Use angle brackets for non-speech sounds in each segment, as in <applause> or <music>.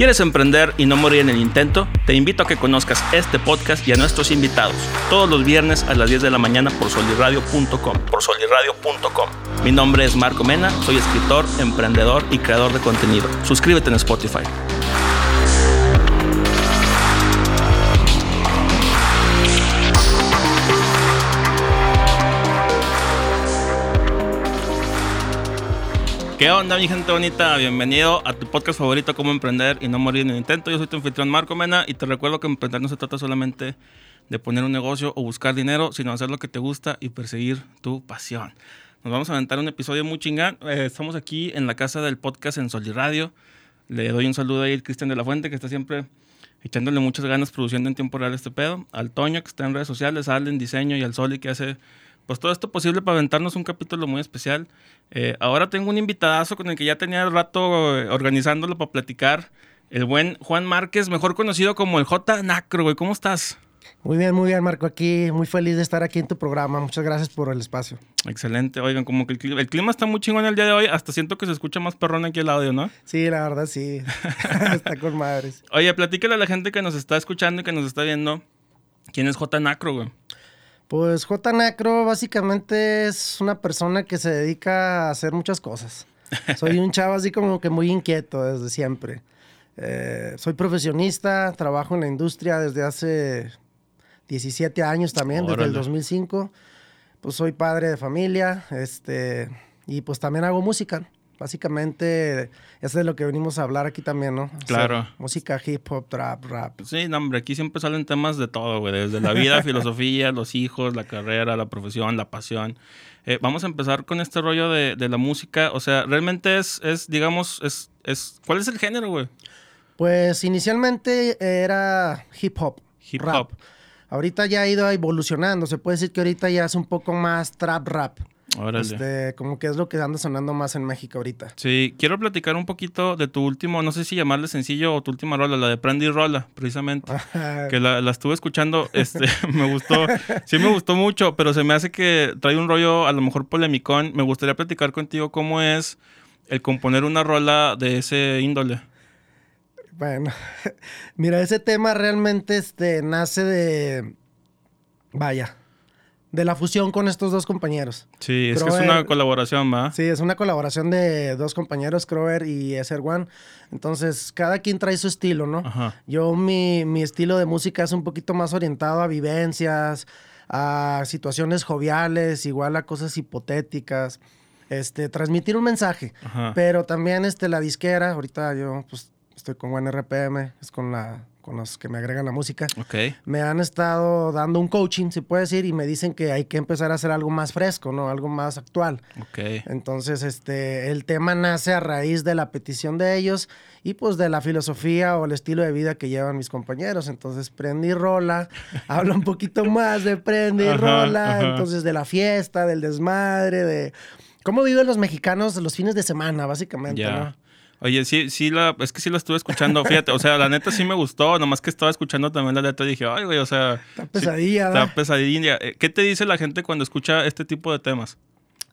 ¿Quieres emprender y no morir en el intento? Te invito a que conozcas este podcast y a nuestros invitados todos los viernes a las 10 de la mañana por soliradio.com. Por soliradio.com. Mi nombre es Marco Mena, soy escritor, emprendedor y creador de contenido. Suscríbete en Spotify. ¿Qué onda, mi gente bonita? Bienvenido a tu podcast favorito, Cómo Emprender y No Morir en el Intento. Yo soy tu anfitrión Marco Mena y te recuerdo que emprender no se trata solamente de poner un negocio o buscar dinero, sino hacer lo que te gusta y perseguir tu pasión. Nos vamos a aventar un episodio muy chingán. Eh, estamos aquí en la casa del podcast en Sol Radio. Le doy un saludo ahí al Cristian de la Fuente, que está siempre echándole muchas ganas produciendo en tiempo real este pedo. Al Toño, que está en redes sociales, al en diseño y al Soli, que hace pues todo esto posible para aventarnos un capítulo muy especial. Eh, ahora tengo un invitadazo con el que ya tenía el rato eh, organizándolo para platicar. El buen Juan Márquez, mejor conocido como el J Nacro, güey. ¿Cómo estás? Muy bien, muy bien, Marco. Aquí, muy feliz de estar aquí en tu programa. Muchas gracias por el espacio. Excelente. Oigan, como que el clima, el clima está muy chingón el día de hoy. Hasta siento que se escucha más perrón aquí el audio, ¿no? Sí, la verdad, sí. <laughs> <laughs> está con madres. Oye, platícale a la gente que nos está escuchando y que nos está viendo. ¿Quién es J Nacro, güey? Pues J. Nacro básicamente es una persona que se dedica a hacer muchas cosas. <laughs> Soy un chavo así como que muy inquieto desde siempre. Eh, soy profesionista, trabajo en la industria desde hace 17 años también, desde el 2005. Pues soy padre de familia, este, y pues también hago música. Básicamente, eso es de lo que venimos a hablar aquí también, ¿no? Claro. música, hip hop, trap, rap. Sí, no, hombre, aquí siempre salen temas de todo, güey. Desde la vida, <laughs> filosofía, los hijos, la carrera, la profesión, la pasión. Eh, vamos a empezar con este rollo de, de, la música. O sea, realmente es, es digamos, es, es. ¿Cuál es el género, güey? Pues inicialmente era hip hop. Hip hop. Ahorita ya ha ido evolucionando. Se puede decir que ahorita ya es un poco más trap rap. Órale. Este, como que es lo que anda sonando más en México ahorita. Sí, quiero platicar un poquito de tu último, no sé si llamarle sencillo o tu última rola, la de Prendy Rola, precisamente. <laughs> que la, la, estuve escuchando, este, <laughs> me gustó, sí me gustó mucho, pero se me hace que trae un rollo a lo mejor polemicón. Me gustaría platicar contigo cómo es el componer una rola de ese índole. Bueno, <laughs> mira, ese tema realmente este, nace de, vaya, de la fusión con estos dos compañeros. Sí, es que es una colaboración, ¿va? Sí, es una colaboración de dos compañeros, Crower y Eser One. Entonces, cada quien trae su estilo, ¿no? Ajá. Yo, mi, mi estilo de música es un poquito más orientado a vivencias, a situaciones joviales, igual a cosas hipotéticas. Este, transmitir un mensaje. Ajá. Pero también este, la disquera, ahorita yo pues, estoy con Buen RPM, es con la con los que me agregan la música, Ok. me han estado dando un coaching, se puede decir, y me dicen que hay que empezar a hacer algo más fresco, ¿no? Algo más actual. Ok. Entonces, este, el tema nace a raíz de la petición de ellos y pues de la filosofía o el estilo de vida que llevan mis compañeros. Entonces, Prendi Rola, <laughs> habla un poquito más de Prendi Ajá, Rola, ajá. entonces de la fiesta, del desmadre, de cómo viven los mexicanos los fines de semana, básicamente. ¿no? Oye, sí, sí, la, es que sí la estuve escuchando, fíjate, o sea, la neta sí me gustó, nomás que estaba escuchando también la letra y dije, ay, güey, o sea... Está pesadilla, sí. Está pesadilla. Eh, ¿Qué te dice la gente cuando escucha este tipo de temas?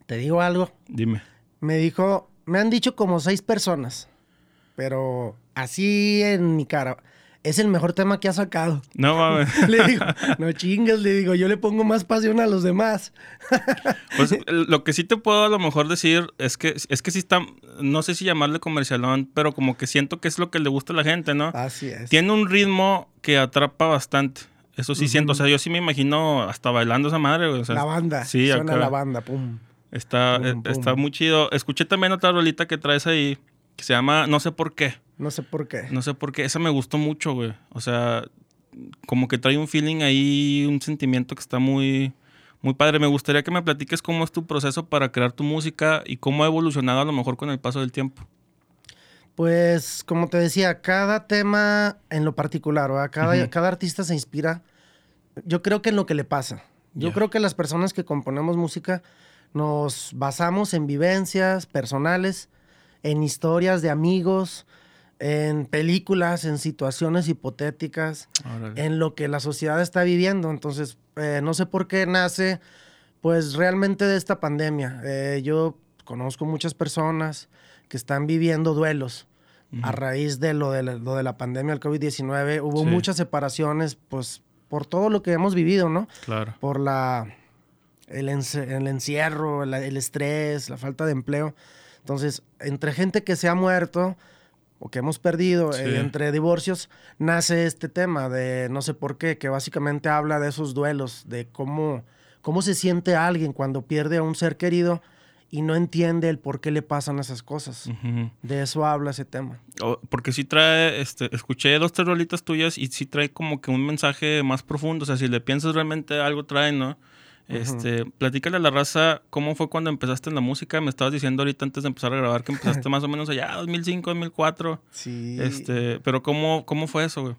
Te digo algo, Dime. me dijo, me han dicho como seis personas, pero así en mi cara, es el mejor tema que ha sacado. No mames. <laughs> Le digo, no chingas, le digo, yo le pongo más pasión a los demás. <laughs> Pues lo que sí te puedo a lo mejor decir es que es que sí está, no sé si llamarle comercialón, pero como que siento que es lo que le gusta a la gente, ¿no? Así es. Tiene un ritmo que atrapa bastante. Eso sí siento, o sea, yo sí me imagino hasta bailando esa madre, güey. o sea, la banda, Sí, suena acá. la banda, pum. Está, Pum, eh, pum. está muy chido. Escuché también otra rolita que traes ahí que se llama No sé por qué. No sé por qué. No sé por qué. Esa me gustó mucho, güey. O sea, como que trae un feeling ahí, un sentimiento que está muy, muy padre. Me gustaría que me platiques cómo es tu proceso para crear tu música y cómo ha evolucionado a lo mejor con el paso del tiempo. Pues, como te decía, cada tema en lo particular, ¿verdad? Cada, cada artista se inspira, yo creo que en lo que le pasa. Yo creo que las personas que componemos música nos basamos en vivencias personales, en historias de amigos, en películas, en situaciones hipotéticas, Órale. en lo que la sociedad está viviendo. Entonces, eh, no sé por qué nace, pues realmente de esta pandemia. Eh, yo conozco muchas personas que están viviendo duelos, a raíz de lo de la, lo de la pandemia del COVID-19, hubo muchas separaciones, pues por todo lo que hemos vivido, ¿no? Claro. Por la, el, encierro, el estrés, la falta de empleo. Entonces, entre gente que se ha muerto o que hemos perdido, eh, entre divorcios, nace este tema de no sé por qué, que básicamente habla de esos duelos, de cómo, cómo se siente alguien cuando pierde a un ser querido y no entiende el por qué le pasan esas cosas. De eso habla ese tema. porque sí trae, este, escuché dos tres tuyas y sí trae como que un mensaje más profundo. O sea, si le piensas realmente algo trae, ¿no? Este, platícale a la raza cómo fue cuando empezaste en la música. Me estabas diciendo ahorita antes de empezar a grabar que empezaste <laughs> más o menos allá, 2005, 2004. Sí. Este, pero ¿cómo, cómo fue eso, güey?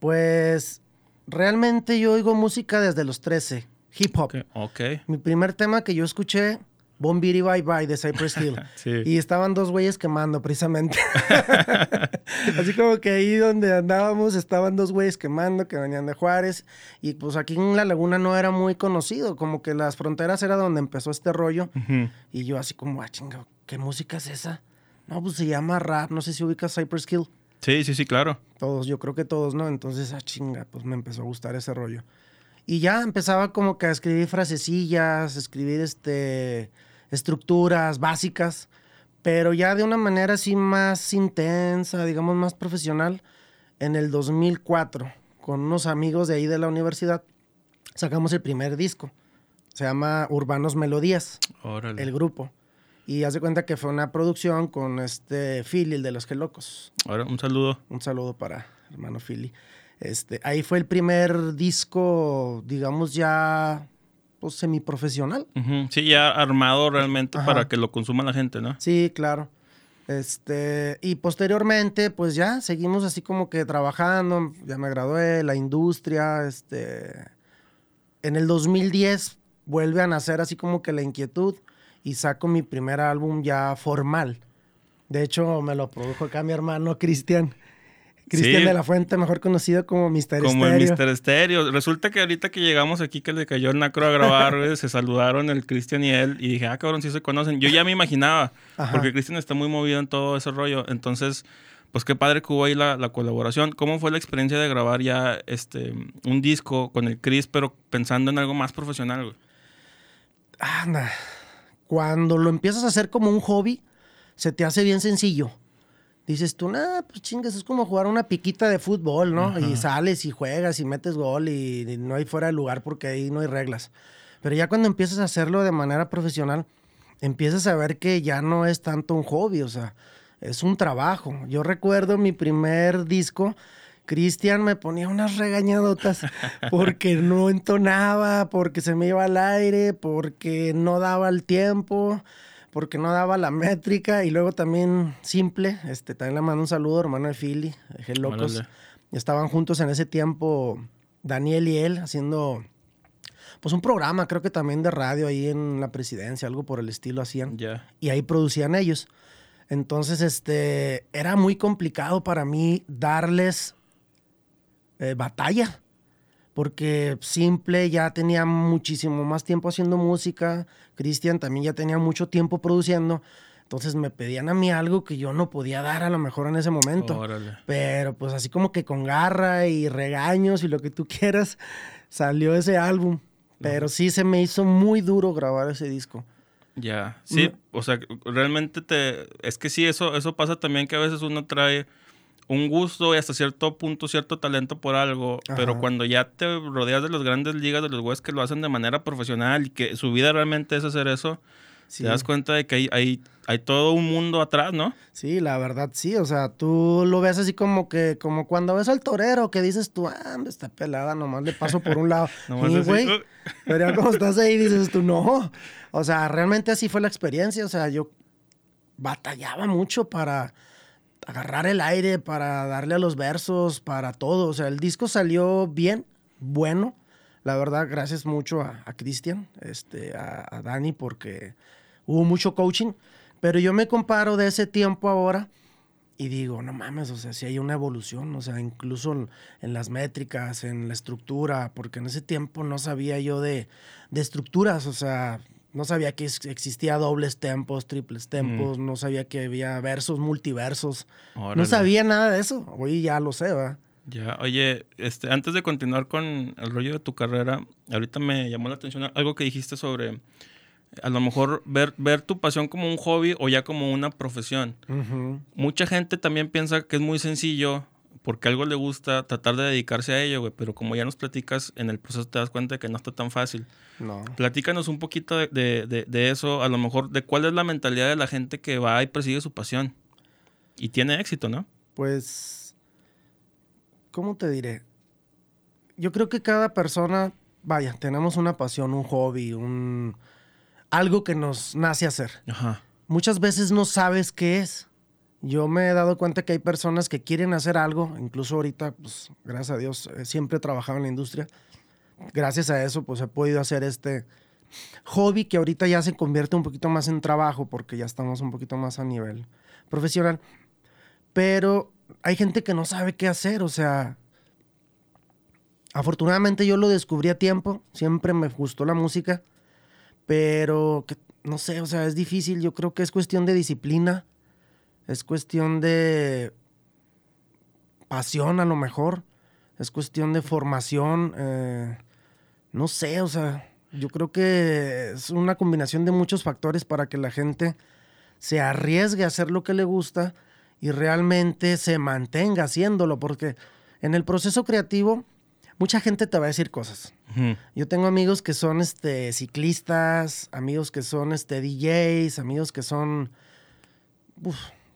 Pues realmente yo oigo música desde los 13, hip hop. ok. Mi primer tema que yo escuché Bombiri Bye Bye de Cypress Hill. <laughs> Y estaban dos güeyes quemando, precisamente. <laughs> Así como que ahí donde andábamos estaban dos güeyes quemando que venían de Juárez. Y pues aquí en La Laguna no era muy conocido. Como que las fronteras era donde empezó este rollo. Y yo así como, ah, chinga, ¿qué música es esa? No, pues se llama rap. No sé si ubicas Cypress Hill. Sí, sí, sí, claro. Todos, yo creo que todos, ¿no? Entonces, ah, chinga, pues me empezó a gustar ese rollo. Y ya empezaba como que a escribir frasecillas, escribir este estructuras básicas, pero ya de una manera así más intensa, digamos más profesional, en el 2004, con unos amigos de ahí de la universidad, sacamos el primer disco. Se llama Urbanos Melodías, el grupo. Y hace cuenta que fue una producción con este Philly, el de los Gelocos. Ahora, un saludo. Un saludo para hermano Philly. Este, ahí fue el primer disco, digamos, ya pues, semiprofesional. Sí, ya armado realmente para que lo consuma la gente, ¿no? Sí, claro. Este, y posteriormente, pues ya seguimos así como que trabajando, ya me gradué, la industria, este, en el 2010 vuelve a nacer así como que la inquietud y saco mi primer álbum ya formal. De hecho, me lo produjo acá mi hermano Cristian. Cristian de la Fuente, mejor conocido como Mr. Stereo. Como el Mr. Stereo. Resulta que ahorita que llegamos aquí, que le cayó el Nacro a grabar, se saludaron el Cristian y él. Y dije, ah, cabrón, sí se conocen. Yo ya me imaginaba, porque Cristian está muy movido en todo ese rollo. Entonces, pues qué padre que hubo ahí la, colaboración. ¿Cómo fue la experiencia de grabar ya este, un disco con el Chris, pero pensando en algo más profesional, güey? Anda. Cuando lo empiezas a hacer como un hobby, se te hace bien sencillo dices tú, nah, pues chingas, es como jugar una piquita de fútbol, ¿no? Y sales y juegas y metes gol y, no hay fuera de lugar porque ahí no hay reglas. Pero ya cuando empiezas a hacerlo de manera profesional, empiezas a ver que ya no es tanto un hobby, o sea, es un trabajo. Yo recuerdo mi primer disco, Cristian me ponía unas regañadotas <laughs> porque no entonaba, porque se me iba al aire, porque no daba el tiempo porque no daba la métrica y luego también simple, este, también le mando un saludo, hermano de Philly, dejé locos. Estaban juntos en ese tiempo Daniel y él haciendo pues un programa, creo que también de radio ahí en la presidencia, algo por el estilo hacían. Y ahí producían ellos. Entonces, este, era muy complicado para mí darles eh, batalla porque Simple ya tenía muchísimo más tiempo haciendo música, Cristian también ya tenía mucho tiempo produciendo, entonces me pedían a mí algo que yo no podía dar a lo mejor en ese momento. Pero pues así como que con garra y regaños y lo que tú <laughs> quieras, salió ese álbum. Pero sí se me hizo muy duro grabar ese disco. Ya, sí, o sea, realmente te... Es que sí, eso, eso pasa también que a veces uno trae un gusto y hasta cierto punto cierto talento por algo, pero cuando ya te rodeas de las grandes ligas, de los güeyes que lo hacen de manera profesional y que su vida realmente es hacer eso, te das cuenta de que hay, hay, hay, todo un mundo atrás, ¿no? Sí, la verdad sí, o sea, tú lo ves así como que, como cuando ves al torero que dices tú, ah, está pelada, nomás le paso por un lado. <laughs> y güey, pero como estás ahí dices tú, no, o sea, realmente así fue la experiencia, o sea, yo batallaba mucho para agarrar el aire, para darle a los versos, para todo. O sea, el disco salió bien, bueno. La verdad, gracias mucho a, Cristian, este, a, Dani, porque hubo mucho coaching. Pero yo me comparo de ese tiempo ahora y digo, no mames, o sea, si hay una evolución, o sea, incluso en, las métricas, en la estructura, porque en ese tiempo no sabía yo de, de estructuras, o sea, no sabía que existía dobles tempos, triples tempos, no sabía que había versos, multiversos. No sabía nada de eso. Hoy ya lo sé, ¿va? Ya, oye, este, antes de continuar con el rollo de tu carrera, ahorita me llamó la atención algo que dijiste sobre a lo mejor ver, ver tu pasión como un hobby o ya como una profesión. Mucha gente también piensa que es muy sencillo porque algo le gusta tratar de dedicarse a ello, güey, pero como ya nos platicas, en el proceso te das cuenta de que no está tan fácil. No. Platícanos un poquito de, eso, a lo mejor de cuál es la mentalidad de la gente que va y persigue su pasión. Y tiene éxito, ¿no? Pues, ¿cómo te diré? Yo creo que cada persona, vaya, tenemos una pasión, un hobby, un algo que nos nace hacer. Ajá. Muchas veces no sabes qué es. Yo me he dado cuenta que hay personas que quieren hacer algo, incluso ahorita, pues gracias a Dios, eh, siempre he trabajado en la industria. Gracias a eso, pues he podido hacer este hobby que ahorita ya se convierte un poquito más en trabajo porque ya estamos un poquito más a nivel profesional. Pero hay gente que no sabe qué hacer, o sea, afortunadamente yo lo descubrí a tiempo, siempre me gustó la música, pero no sé, o sea, es difícil, yo creo que es cuestión de disciplina es cuestión de pasión a lo mejor, es cuestión de formación, eh, no sé, o sea, yo creo que es una combinación de muchos factores para que la gente se arriesgue a hacer lo que le gusta y realmente se mantenga haciéndolo, porque en el proceso creativo mucha gente te va a decir cosas. Yo tengo amigos que son este, ciclistas, amigos que son este, DJs, amigos que son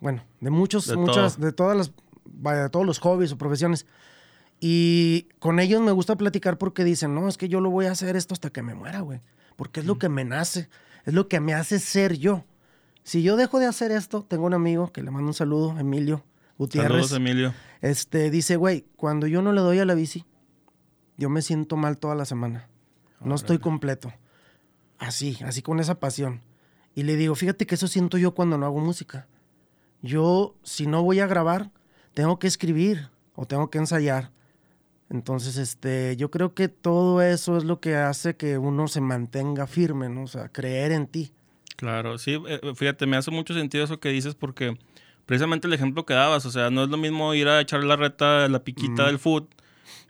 bueno, de muchos, de muchas, de todas las, vaya, de todos los hobbies o profesiones. Y con ellos me gusta platicar porque dicen, no, es que yo lo voy a hacer esto hasta que me muera, güey. Porque es lo que me nace, es lo que me hace ser yo. Si yo dejo de hacer esto, tengo un amigo que le mando un saludo, Emilio Gutiérrez. Saludos, Emilio. Este, dice, güey, cuando yo no le doy a la bici, yo me siento mal toda la semana. No estoy completo. Así, así con esa pasión. Y le digo, fíjate que eso siento yo cuando no hago música. Yo, si no voy a grabar, tengo que escribir o tengo que ensayar. Entonces, este, yo creo que todo eso es lo que hace que uno se mantenga firme, ¿no? O sea, creer en ti. Claro, sí, eh, eh, fíjate, me hace mucho sentido eso que dices porque precisamente el ejemplo que dabas, o sea, no es lo mismo ir a echar la reta, la piquita del foot,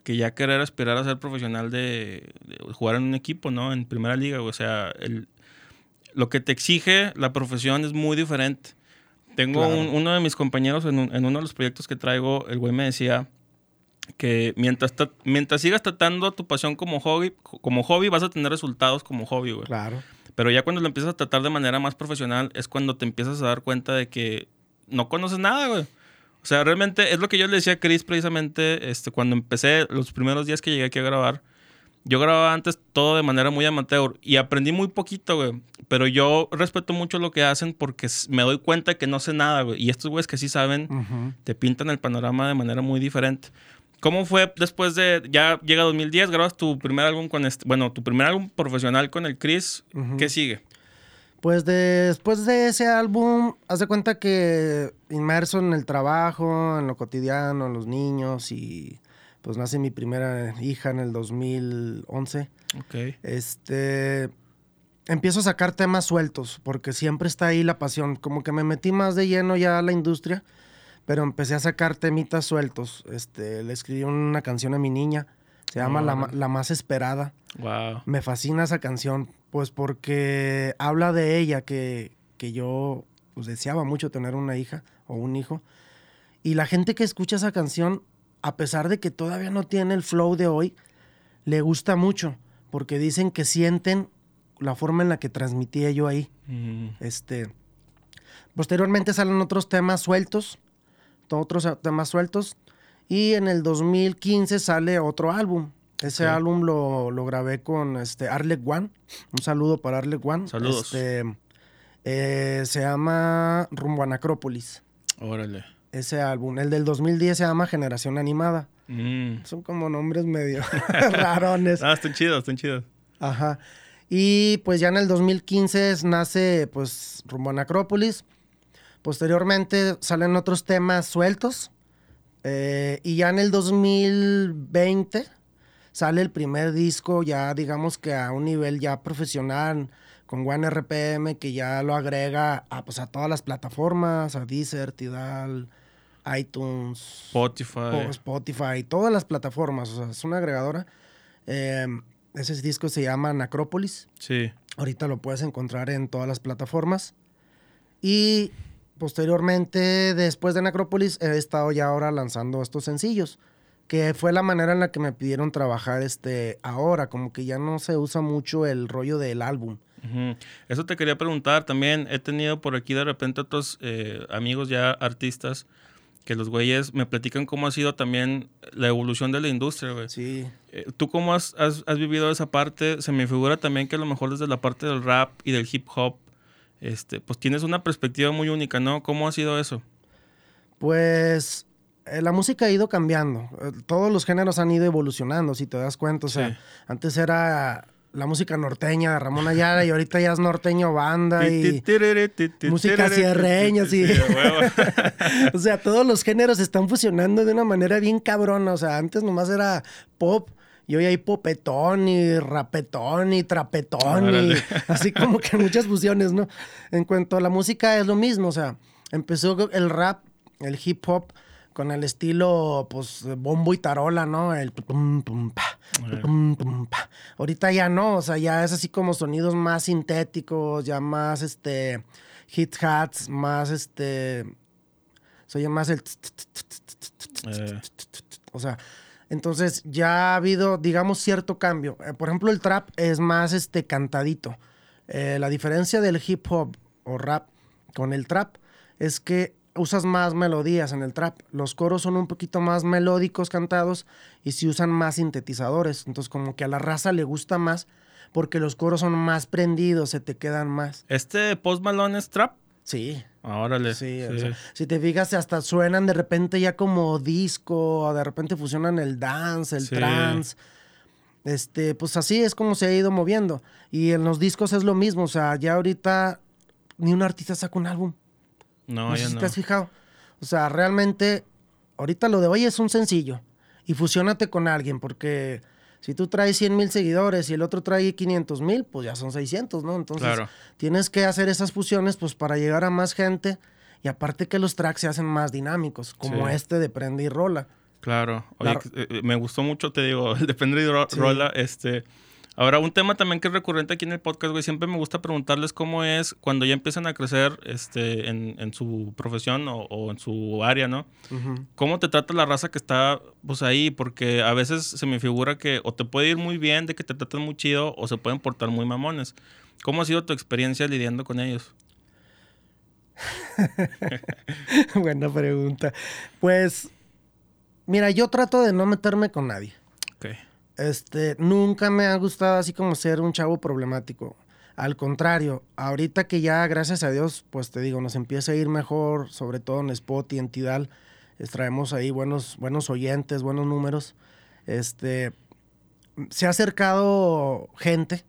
que ya querer aspirar a ser profesional de, jugar en un equipo, ¿no? En primera liga, o sea, el, lo que te exige la profesión es muy diferente. Tengo uno de mis compañeros en, uno de los proyectos que traigo, el güey me decía que mientras, mientras sigas tratando tu pasión como hobby, como hobby vas a tener resultados como hobby, güey. Claro. Pero ya cuando lo empiezas a tratar de manera más profesional es cuando te empiezas a dar cuenta de que no conoces nada, güey. O sea, realmente es lo que yo le decía a Chris precisamente este, cuando empecé los primeros días que llegué aquí a grabar yo grababa antes todo de manera muy amateur y aprendí muy poquito, güey. Pero yo respeto mucho lo que hacen porque me doy cuenta que no sé nada, güey. Y estos güeyes que sí saben, te pintan el panorama de manera muy diferente. ¿Cómo fue después de, ya llega 2010, grabas tu primer álbum con este, bueno, tu primer álbum profesional con el Chris, ¿qué sigue? Pues después de ese álbum, haz de cuenta que inmerso en el trabajo, en lo cotidiano, en los niños y pues nace mi primera hija en el 2011. Ok. Este, empiezo a sacar temas sueltos, porque siempre está ahí la pasión. Como que me metí más de lleno ya a la industria, pero empecé a sacar temitas sueltos. Este, le escribí una canción a mi niña, se llama la, la, Más Esperada. Wow. Me fascina esa canción, pues porque habla de ella, que, que yo pues, deseaba mucho tener una hija o un hijo. Y la gente que escucha esa canción a pesar de que todavía no tiene el flow de hoy, le gusta mucho, porque dicen que sienten la forma en la que transmitía yo ahí. Mm. Este, posteriormente salen otros temas sueltos, otros temas sueltos, y en el 2015 sale otro álbum. Ese álbum lo, grabé con este Arlec One. Un saludo para Arlec One. Saludos. Este, eh, se llama Rumbo a. Órale ese álbum. El del 2010 se llama Generación Animada. Mm. Son como nombres medio <laughs> rarones. Ah, están chidos, están chidos. Ajá. Y pues ya en el 2015 nace pues Rumbo a Necrópolis. Posteriormente salen otros temas sueltos. Eh, y ya en el 2020 sale el primer disco ya digamos que a un nivel ya profesional con One RPM que ya lo agrega a, pues, a todas las plataformas, a Deezer, Tidal, iTunes, Spotify. Spotify, todas las plataformas. O sea, es una agregadora. Eh, ese disco se llama Necrópolis. Sí. Ahorita lo puedes encontrar en todas las plataformas. Y posteriormente, después de Necrópolis, he estado ya ahora lanzando estos sencillos. Que fue la manera en la que me pidieron trabajar este ahora. Como que ya no se usa mucho el rollo del álbum. Eso te quería preguntar también. He tenido por aquí de repente otros eh, amigos ya artistas que los güeyes me platican cómo ha sido también la evolución de la industria, güey. Sí. Eh, ¿Tú cómo has, has- has vivido esa parte? Se me figura también que a lo mejor desde la parte del rap y del hip hop, este, pues tienes una perspectiva muy única, ¿no? ¿Cómo ha sido eso? Pues eh, la música ha ido cambiando. Todos los géneros han ido evolucionando, si te das cuenta. O sea, Sí. antes era la música norteña de Ramón Ayala y ahorita ya es norteño banda y... música sierreña, huevo. <laughs> o sea, todos los géneros están fusionando de una manera bien cabrona. O sea, antes nomás era pop. Y hoy hay popetón y rapetón y trapetón y <laughs> así como que muchas fusiones, ¿no? En cuanto a la música es lo mismo, o sea, empezó el rap, el hip hop con el estilo, pues, bombo y tarola, ¿no? El pum, pum, pa, pum, pum, pa. Ahorita ya no, o sea, ya es así como sonidos más sintéticos, ya más, este, hit hats, más, este, se oye más el... Eh, O sea, entonces ya ha habido, digamos, cierto cambio. Eh, por ejemplo, el trap es más este cantadito. Eh, la diferencia del hip hop o rap con el trap es que usas más melodías en el trap. Los coros son un poquito más melódicos cantados y se usan más sintetizadores. Entonces, como que a la raza le gusta más porque los coros son más prendidos, se te quedan más. ¿Este Post Malone es trap? Sí, Órale. Sí, o sí. sea, si te fijas, hasta suenan de repente ya como disco, o de repente fusionan el dance, el Sí. trance. Este, pues así es como se ha ido moviendo. Y en los discos es lo mismo, o sea, ya ahorita ni un artista saca un álbum. No, No, sé si no. te has fijado. O sea, realmente, ahorita lo de hoy es un sencillo. Y fusiónate con alguien, porque si tú traes 100 mil seguidores y el otro trae 500 mil, pues ya son 600, ¿no? Entonces, Claro. tienes que hacer esas fusiones, pues para llegar a más gente. Y aparte que los tracks se hacen más dinámicos, como Sí. este de Prende y Rola. Claro. Oye, La- eh, eh, me gustó mucho, te digo, <laughs> el de Ro- Sí. Rola. Este. Ahora, un tema también que es recurrente aquí en el podcast, güey, siempre me gusta preguntarles cómo es cuando ya empiezan a crecer este, en, en su profesión o, o en su área, ¿no? ¿Cómo te trata la raza que está pues ahí? Porque a veces se me figura que o te puede ir muy bien de que te tratan muy chido o se pueden portar muy mamones. ¿Cómo ha sido tu experiencia lidiando con ellos? <laughs> Buena pregunta. Pues, mira, yo trato de no meterme con nadie. Ok. Este, nunca me ha gustado así como ser un chavo problemático. Al contrario, ahorita que ya, gracias a Dios, pues te digo, nos empieza a ir mejor, sobre todo en Spot y en Tidal. Traemos ahí buenos, buenos oyentes, buenos números. Este, se ha acercado gente,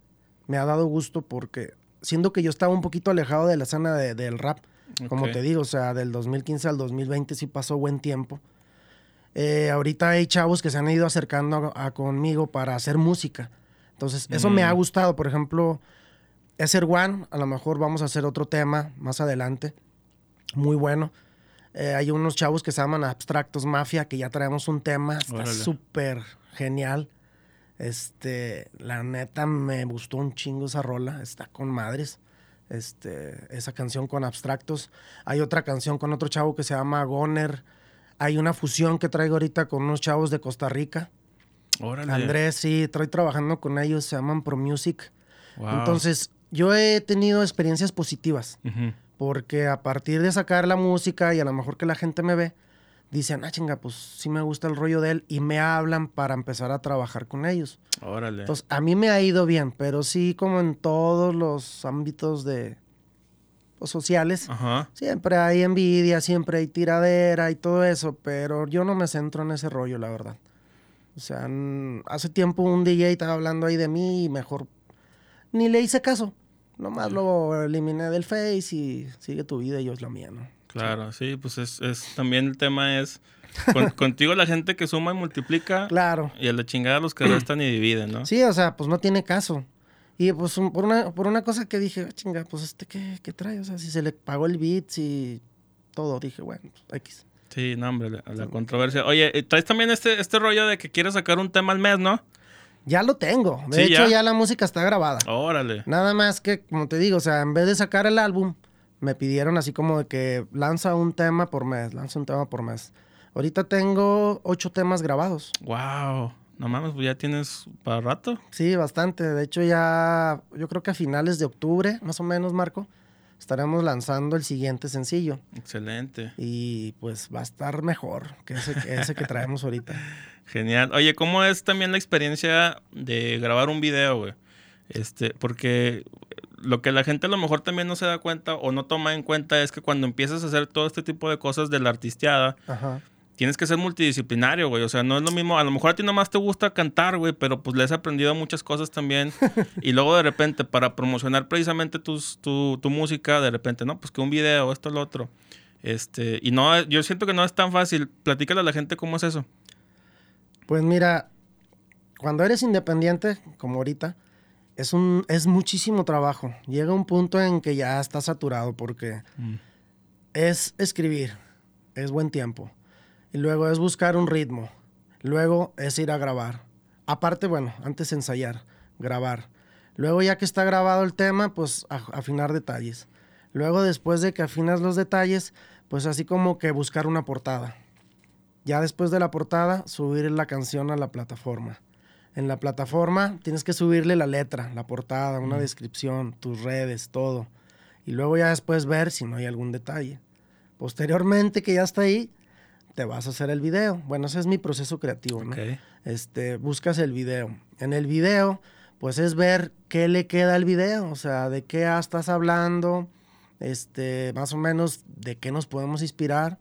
me ha dado gusto porque siendo que yo estaba un poquito alejado de la escena de- del rap, como te digo, o sea, del 2015 al 2020 sí pasó buen tiempo. Eh, ahorita hay chavos que se han ido acercando a, a conmigo para hacer música. Entonces, eso me ha Mm. gustado. Por ejemplo, Esser One, a lo mejor vamos a hacer otro tema más adelante. Muy bueno. Eh, hay unos chavos que se llaman Abstractos Mafia, que ya traemos un tema. Está súper genial. Este, la neta me gustó un chingo esa rola. Está con madres. Este, esa canción con abstractos. Hay otra canción con otro chavo que se llama Goner. Hay una fusión que traigo ahorita con unos chavos de Costa Rica. Órale. Andrés, sí, estoy trabajando con ellos, se llaman Pro Music. Wow. Entonces, yo he tenido experiencias positivas, porque a partir de sacar la música y a lo mejor que la gente me ve, dicen, ah, chinga, pues sí me gusta el rollo de él y me hablan para empezar a trabajar con ellos. Órale. Entonces, a mí me ha ido bien, pero sí como en todos los ámbitos de sociales, Ajá. siempre hay envidia, siempre hay tiradera y todo eso, pero yo no me centro en ese rollo, la verdad. O sea, hace tiempo un DJ estaba hablando ahí de mí y mejor ni le hice caso. Nomás lo eliminé del Face y sigue tu vida y yo es la mía, ¿no? Claro, sí, pues es, es- también el tema es con- <laughs> contigo la gente que suma y multiplica Claro. y a la chingada los que restan y dividen, ¿no? Sí, o sea, pues no tiene caso. Y pues por una, por una cosa que dije, ah, chinga, pues este, ¿qué, ¿qué, trae? O sea, si se le pagó el beat, si todo, dije, bueno, pues X. Sí, no, hombre, la, controversia. Oye, traes también este, este rollo de que quieres sacar un tema al mes, ¿no? Ya lo tengo. De hecho, ya. la música está grabada. Órale. Nada más que, como te digo, o sea, en vez de sacar el álbum, me pidieron así como de que lanza un tema por mes, lanza un tema por mes. Ahorita tengo ocho temas grabados. Wow. No mames, pues ya tienes para rato. Sí, bastante. De hecho, ya yo creo que a finales de octubre, más o menos, Marco, estaremos lanzando el siguiente sencillo. Excelente. Y pues va a estar mejor que ese, que, ese que traemos ahorita. <laughs> Genial. Oye, ¿cómo es también la experiencia de grabar un video, güey? Este, porque lo que la gente a lo mejor también no se da cuenta o no toma en cuenta es que cuando empiezas a hacer todo este tipo de cosas de la artisteada, Ajá tienes que ser multidisciplinario, güey. O sea, no es lo mismo. A lo mejor a ti nomás te gusta cantar, güey, pero pues le has aprendido muchas cosas también. <laughs> y luego de repente, para promocionar precisamente tus, tu, tu, música, de repente, no, pues que un video, esto, lo otro. Este, y no, yo siento que no es tan fácil. Platícale a la gente cómo es eso. Pues mira, cuando eres independiente, como ahorita, es un, es muchísimo trabajo. Llega un punto en que ya estás saturado porque mm. es escribir, es buen tiempo y luego es buscar un ritmo. Luego es ir a grabar. Aparte, bueno, antes ensayar, grabar. Luego ya que está grabado el tema, pues afinar detalles. Luego después de que afinas los detalles, pues así como que buscar una portada. Ya después de la portada, subir la canción a la plataforma. En la plataforma tienes que subirle la letra, la portada, una descripción, tus redes, todo. Y luego ya después ver si no hay algún detalle. Posteriormente que ya está ahí, te vas a hacer el video. Bueno, ese es mi proceso creativo, ¿no? Este, buscas el video. En el video, pues es ver qué le queda al video, o sea, de qué estás hablando, este, más o menos de qué nos podemos inspirar.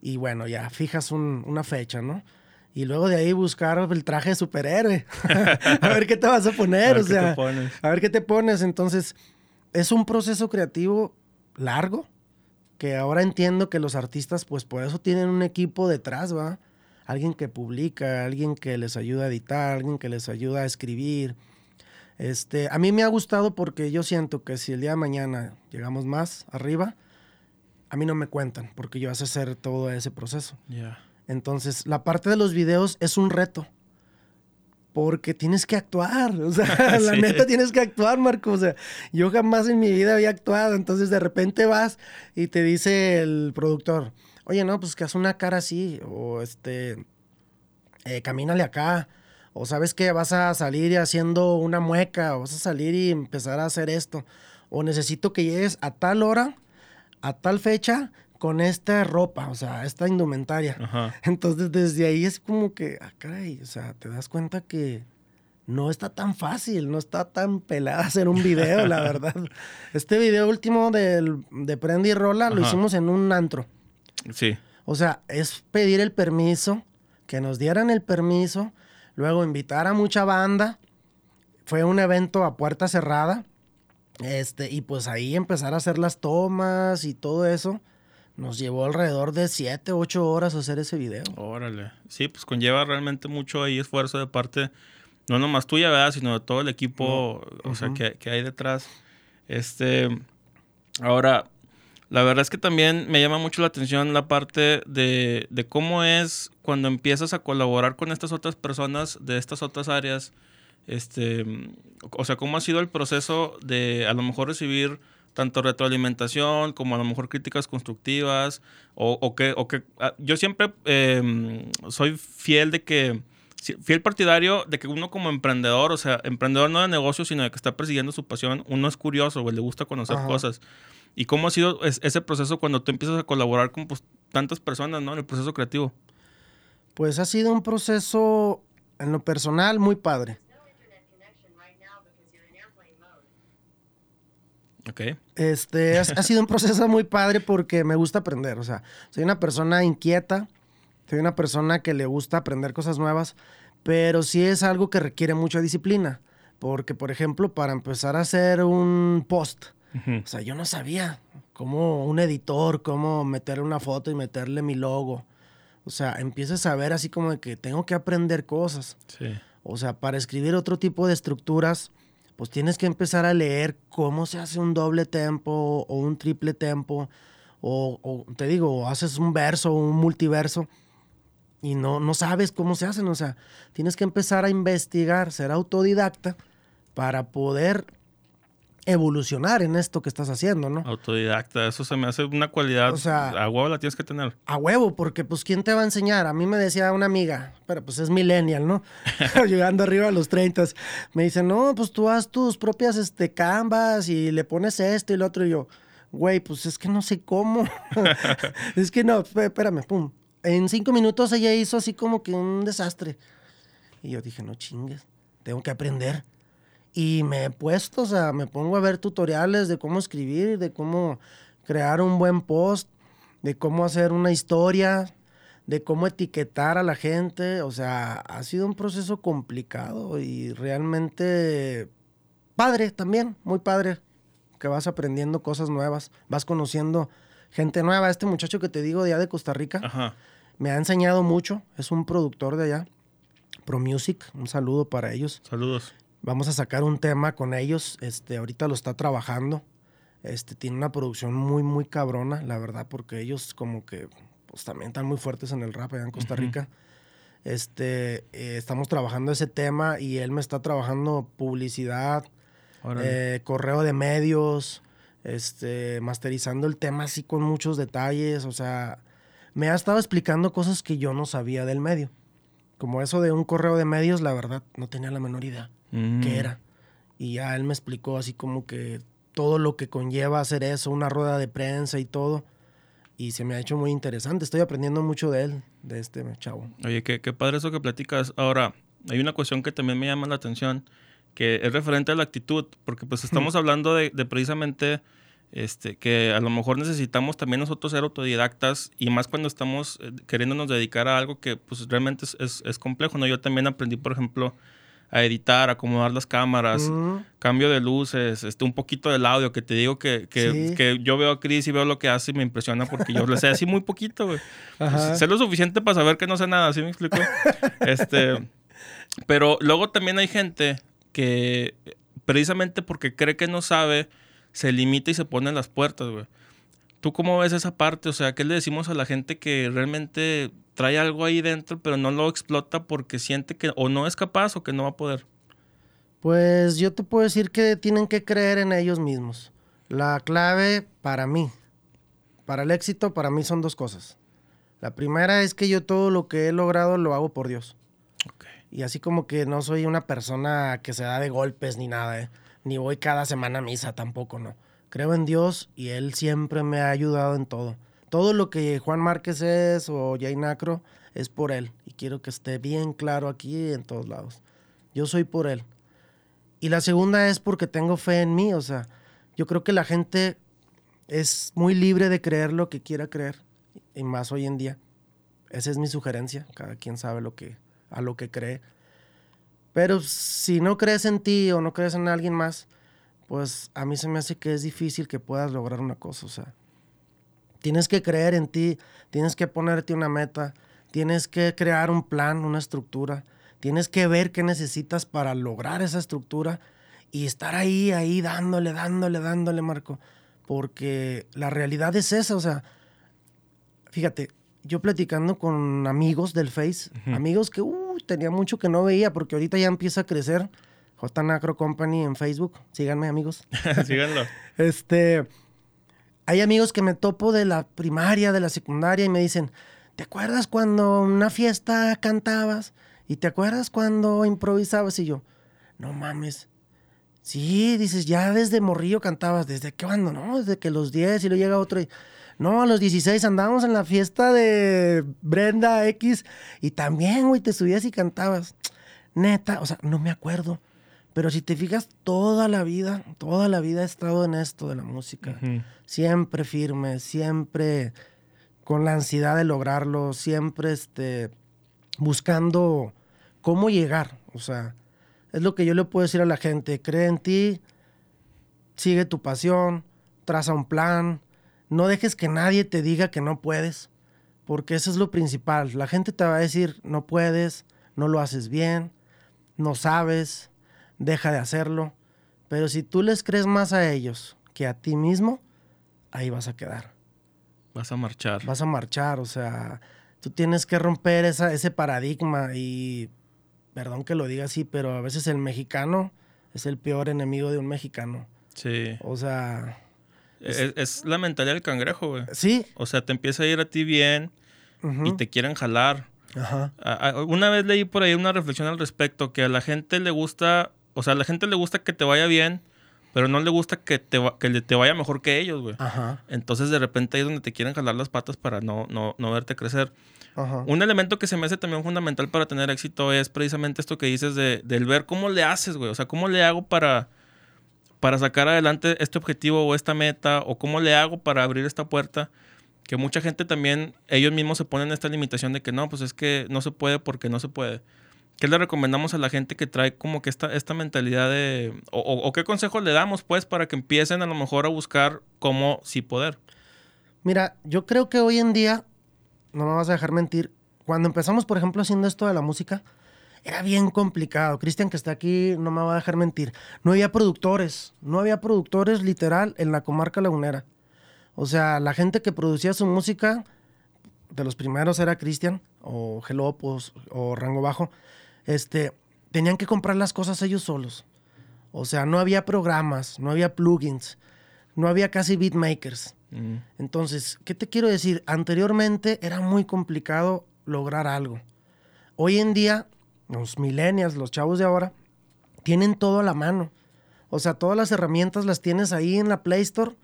Y bueno, ya fijas una fecha, ¿no? Y luego de ahí buscar el traje de superhéroe. <laughs> a ver qué te vas a poner, <laughs> o sea, a ver qué te pones. Entonces, es un proceso creativo largo, que ahora entiendo que los artistas, pues por eso tienen un equipo detrás, ¿va? Alguien que publica, alguien que les ayuda a editar, alguien que les ayuda a escribir. Este, a mí me ha gustado porque yo siento que si el día de mañana llegamos más arriba, a mí no me cuentan, porque yo hace hacer todo ese proceso. Entonces, la parte de los videos es un reto porque tienes que actuar. O sea, <laughs> la neta tienes que actuar, Marco. O sea, yo jamás en mi vida había actuado. Entonces de repente vas y te dice el productor, oye, no, pues que haz una cara así. O este, eh, camínale acá. O sabes que vas a salir haciendo una mueca. O vas a salir y empezar a hacer esto. O necesito que llegues a tal hora, a tal fecha, con esta ropa, o sea, esta indumentaria. Entonces, desde ahí es como que, ah, caray, o sea, te das cuenta que no está tan fácil, no está tan pelada hacer un video, la <laughs> verdad. Este video último del, de Prendy Rola lo hicimos en un antro. Sí. O sea, es pedir el permiso, que nos dieran el permiso, luego invitar a mucha banda. Fue un evento a puerta cerrada. Este, y pues ahí empezar a hacer las tomas y todo eso. Nos llevó alrededor de 7, 8 horas hacer ese video. Órale. Sí, pues conlleva realmente mucho ahí esfuerzo de parte, no nomás tuya, ¿verdad? Sino de todo el equipo, o sea, que, hay detrás. Este, ahora, la verdad es que también me llama mucho la atención la parte de, de cómo es cuando empiezas a colaborar con estas otras personas de estas otras áreas. Este, o sea, cómo ha sido el proceso de a lo mejor recibir tanto retroalimentación como a lo mejor críticas constructivas o, que, o que ah, yo siempre em, soy fiel de que fiel partidario de que uno como emprendedor, o sea, emprendedor no de negocio, sino de que está persiguiendo su pasión, uno es curioso, o le gusta conocer cosas. ¿Y cómo ha sido ese proceso cuando tú empiezas a colaborar con pues, tantas personas, ¿no? En el proceso creativo. Pues ha sido un proceso, en lo personal, muy padre. Este, ha, sido un proceso muy padre porque me gusta aprender. O sea, soy una persona inquieta, soy una persona que le gusta aprender cosas nuevas, pero sí es algo que requiere mucha disciplina. Porque, por ejemplo, para empezar a hacer un post, o sea, yo no sabía cómo un editor, cómo meterle una foto y meterle mi logo. O sea, empiezas a ver así como de que tengo que aprender cosas. O sea, para escribir otro tipo de estructuras, pues tienes que empezar a leer cómo se hace un doble tempo o un triple tempo, o, te digo, haces un verso o un multiverso y no, no sabes cómo se hacen. O sea, tienes que empezar a investigar, ser autodidacta para poder evolucionar en esto que estás haciendo, ¿no? Autodidacta, eso se me hace una cualidad. O sea, a huevo la tienes que tener. A huevo, porque pues ¿quién te va a enseñar? A mí me decía una amiga, pero pues es millennial, ¿no? <laughs> <laughs> Llegando arriba a los 30, me dice, no, pues tú haz tus propias este, canvas y le pones esto y lo otro. Y yo, güey, pues es que no sé cómo. <laughs> es que no, espérame, pum. En cinco minutos ella hizo así como que un desastre. Y yo dije, no chingues, tengo que aprender. Y me he puesto, o sea, me pongo a ver tutoriales de cómo escribir, de cómo crear un buen post, de cómo hacer una historia, de cómo etiquetar a la gente. O sea, ha sido un proceso complicado y realmente padre también, muy padre, que vas aprendiendo cosas nuevas, vas conociendo gente nueva. Este muchacho que te digo de allá de Costa Rica me ha enseñado mucho, es un productor de allá. Pro Music, un saludo para ellos. Saludos. Vamos a sacar un tema con ellos. Este, ahorita lo está trabajando. Este, tiene una producción muy, muy cabrona, la verdad, porque ellos como que pues también están muy fuertes en el rap allá en Costa Rica. Este, eh, estamos trabajando ese tema y él me está trabajando publicidad, eh, correo de medios, este, masterizando el tema así con muchos detalles. O sea, me ha estado explicando cosas que yo no sabía del medio. Como eso de un correo de medios, la verdad, no tenía la menor idea qué mm. era. Y ya él me explicó así como que todo lo que conlleva hacer eso, una rueda de prensa y todo. Y se me ha hecho muy interesante. Estoy aprendiendo mucho de él, de este chavo. Oye, qué, qué padre eso que platicas. Ahora, hay una cuestión que también me llama la atención, que es referente a la actitud, porque pues estamos hablando de, precisamente este, que a lo mejor necesitamos también nosotros ser autodidactas y más cuando estamos eh, queriéndonos dedicar a algo que pues realmente es, es, es complejo, ¿no? Yo también aprendí, por ejemplo, a editar, acomodar las cámaras, cambio de luces, este, un poquito del audio, que te digo que, que, yo veo a Chris y veo lo que hace y me impresiona porque yo le sé así muy poquito, güey. <laughs> Sé lo suficiente para saber que no sé nada, ¿sí me explico? <laughs> este, pero luego también hay gente que precisamente porque cree que no sabe, se limita y se pone en las puertas, güey. ¿Tú cómo ves esa parte? O sea, ¿qué le decimos a la gente que realmente trae algo ahí dentro, pero no lo explota porque siente que o no es capaz o que no va a poder? Pues yo te puedo decir que tienen que creer en ellos mismos. La clave para mí, para el éxito, para mí son dos cosas. La primera es que yo todo lo que he logrado lo hago por Dios. Y así como que no soy una persona que se da de golpes ni nada, ¿eh? ni voy cada semana a misa tampoco, no. Creo en Dios y Él siempre me ha ayudado en todo. Todo lo que Juan Márquez es o Jay Nacro es por él. Y quiero que esté bien claro aquí y en todos lados. Yo soy por él. Y la segunda es porque tengo fe en mí. O sea, yo creo que la gente es muy libre de creer lo que quiera creer. Y más hoy en día. Esa es mi sugerencia. Cada quien sabe lo que, a lo que cree. Pero si no crees en ti o no crees en alguien más, pues a mí se me hace que es difícil que puedas lograr una cosa. O sea, Tienes que creer en ti, tienes que ponerte una meta, tienes que crear un plan, una estructura, tienes que ver qué necesitas para lograr esa estructura y estar ahí, ahí dándole, dándole, dándole, Marco. Porque la realidad es esa, o sea, fíjate, yo platicando con amigos del Face, amigos que uh, tenía mucho que no veía porque ahorita ya empieza a crecer. J Nacro Company en Facebook. Síganme, amigos. <laughs> Síganlo. este, hay amigos que me topo de la primaria, de la secundaria y me dicen, ¿te acuerdas cuando en una fiesta cantabas? ¿Y te acuerdas cuando improvisabas? Y yo, no mames. Sí, dices, ya desde morrillo cantabas. ¿Desde cuándo? No, desde que los 10 y luego llega otro y... No, a los 16 andábamos en la fiesta de Brenda X y también, güey, te subías y cantabas. Neta, o sea, no me acuerdo. Pero si te fijas, toda la vida, toda la vida he estado en esto de la música. Siempre firme, siempre con la ansiedad de lograrlo, siempre este, buscando cómo llegar. O sea, es lo que yo le puedo decir a la gente. Cree en ti, sigue tu pasión, traza un plan, no dejes que nadie te diga que no puedes, porque eso es lo principal. La gente te va a decir, no puedes, no lo haces bien, no sabes deja de hacerlo. Pero si tú les crees más a ellos que a ti mismo, ahí vas a quedar. Vas a marchar. Vas a marchar, o sea, tú tienes que romper esa, ese paradigma y, perdón que lo diga así, pero a veces el mexicano es el peor enemigo de un mexicano. Sí. O sea... Es, es la mentalidad del cangrejo, güey. Sí. O sea, te empieza a ir a ti bien y te quieren jalar. Ajá. Una vez leí por ahí una reflexión al respecto, que a la gente le gusta, o sea, a la gente le gusta que te vaya bien, pero no le gusta que te, que te vaya mejor que ellos, güey. Ajá. Entonces de repente ahí es donde te quieren jalar las patas para no, no, no verte crecer. Ajá. Un elemento que se me hace también fundamental para tener éxito es precisamente esto que dices de, del ver cómo le haces, güey. O sea, cómo le hago para, para sacar adelante este objetivo o esta meta, o cómo le hago para abrir esta puerta. Que mucha gente también, ellos mismos se ponen esta limitación de que no, pues es que no se puede porque no se puede. ¿Qué le recomendamos a la gente que trae como que esta, esta mentalidad de... O, qué consejos le damos, pues, para que empiecen a lo mejor a buscar cómo sí poder? Mira, yo creo que hoy en día, no me vas a dejar mentir, cuando empezamos, por ejemplo, haciendo esto de la música, era bien complicado. Cristian, que está aquí, no me va a dejar mentir. No había productores, no había productores literal en la comarca lagunera. O sea, la gente que producía su música, de los primeros era Cristian, o Gelopos, o Rango Bajo, este, tenían que comprar las cosas ellos solos. O sea, no había programas, no había plugins, no había casi beatmakers. Mm. Entonces, ¿qué te quiero decir? Anteriormente era muy complicado lograr algo. Hoy en día, los millennials, los chavos de ahora, tienen todo a la mano. O sea, todas las herramientas las tienes ahí en la Play Store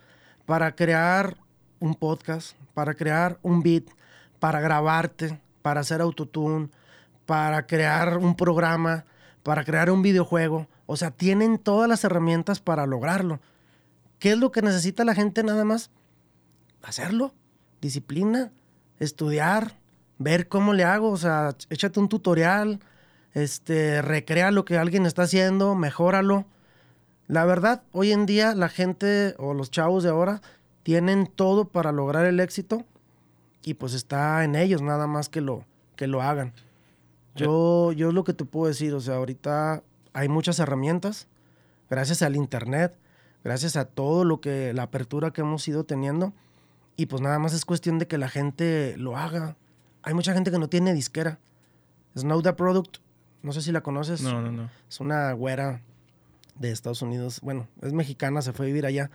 para crear un podcast, para crear un beat, para grabarte, para hacer autotune, para crear un programa, para crear un videojuego. O sea, tienen todas las herramientas para lograrlo. ¿Qué es lo que necesita la gente nada más? Hacerlo. Disciplina, estudiar, ver cómo le hago. O sea, échate un tutorial, este, recrea lo que alguien está haciendo, mejóralo. La verdad, hoy en día la gente o los chavos de ahora tienen todo para lograr el éxito y pues está en ellos nada más que lo, que lo hagan. Yo, yo es lo que te puedo decir, o sea, ahorita hay muchas herramientas, gracias al internet, gracias a todo lo que, la apertura que hemos ido teniendo, y pues nada más es cuestión de que la gente lo haga. Hay mucha gente que no tiene disquera. Snow the Product, no sé si la conoces. No, no, no. Es una güera de Estados Unidos. Bueno, es mexicana, se fue a vivir allá.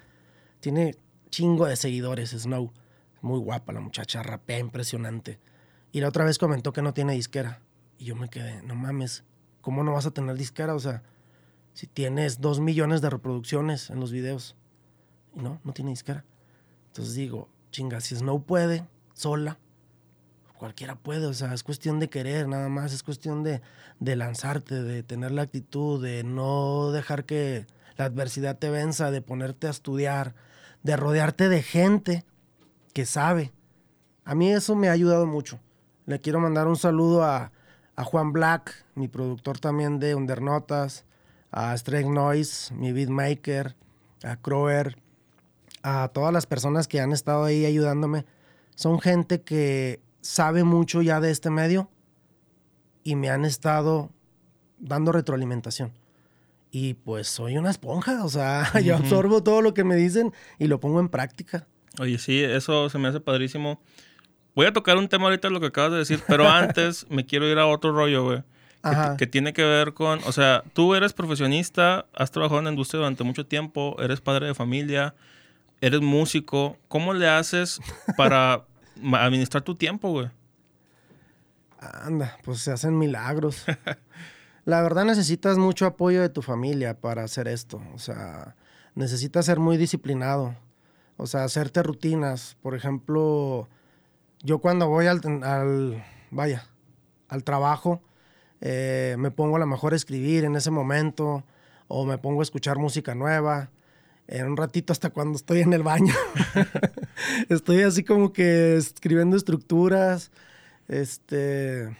Tiene chingo de seguidores, Snow. Muy guapa la muchacha, rapea impresionante. Y la otra vez comentó que no tiene disquera. Y yo me quedé, no mames, ¿cómo no vas a tener disquera? O sea, si tienes dos millones de reproducciones en los videos. Y no, no tiene disquera. Entonces digo, chinga, si Snow puede, sola, cualquiera puede. O sea, es cuestión de querer, nada más. Es cuestión de, de lanzarte, de tener la actitud, de no dejar que la adversidad te venza, de ponerte a estudiar, de rodearte de gente que sabe. A mí eso me ha ayudado mucho. Le quiero mandar un saludo a, a Juan Black, mi productor también de Undernotas, a Strike Noise, mi beatmaker, a Crower, a todas las personas que han estado ahí ayudándome. Son gente que sabe mucho ya de este medio y me han estado dando retroalimentación. Y pues soy una esponja, o sea, <laughs> yo absorbo todo lo que me dicen y lo pongo en práctica. Oye, sí, eso se me hace padrísimo. Voy a tocar un tema ahorita lo que acabas de decir, pero antes <laughs> me quiero ir a otro rollo, güey. Que, que tiene que ver con, o sea, tú eres profesionista, has trabajado en la industria durante mucho tiempo, eres padre de familia, eres músico. ¿Cómo le haces para <laughs> administrar tu tiempo, güey? Anda, pues se hacen milagros. <laughs> La verdad necesitas mucho apoyo de tu familia para hacer esto. O sea, necesitas ser muy disciplinado. O sea, hacerte rutinas. Por ejemplo, yo cuando voy al, al- vaya, al trabajo, eh, me pongo a lo mejor a escribir en ese momento o me pongo a escuchar música nueva. En un ratito hasta cuando estoy en el baño. <laughs> estoy así como que escribiendo estructuras. Este,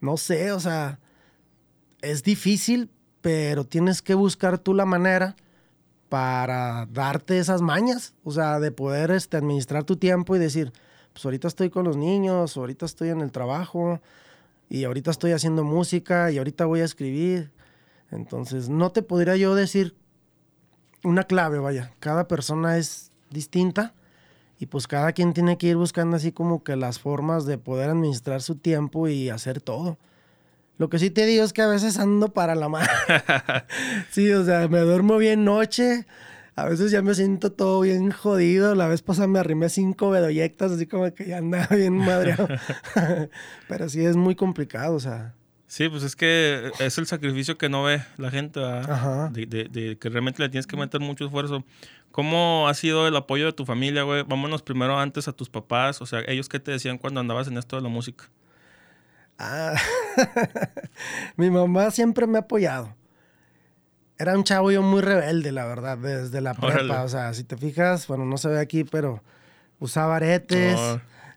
no sé, o sea, es difícil, pero tienes que buscar tú la manera para darte esas mañas, o sea, de poder este, administrar tu tiempo y decir, pues ahorita estoy con los niños, ahorita estoy en el trabajo y ahorita estoy haciendo música y ahorita voy a escribir. Entonces, no te podría yo decir una clave, vaya. Cada persona es distinta y pues cada quien tiene que ir buscando así como que las formas de poder administrar su tiempo y hacer todo. Lo que sí te digo es que a veces ando para la <laughs> mano. sí, o sea, me duermo bien noche. A veces ya me siento todo bien jodido. La vez pasada me arrimé cinco bedoyectas, así como que ya andaba bien madreado. <laughs> <laughs> Pero sí es muy complicado, o sea. Sí, pues es que es el sacrificio que no ve la gente, de, de, de, que realmente le tienes que meter mucho esfuerzo. ¿Cómo ha sido el apoyo de tu familia, güey? Vámonos primero antes a tus papás, o sea, ellos qué te decían cuando andabas en esto de la música. Ah, <laughs> mi mamá siempre me ha apoyado. Era un chavo yo muy rebelde, la verdad, desde la prepa. O sea, si te fijas, bueno, no se ve aquí, pero usaba aretes.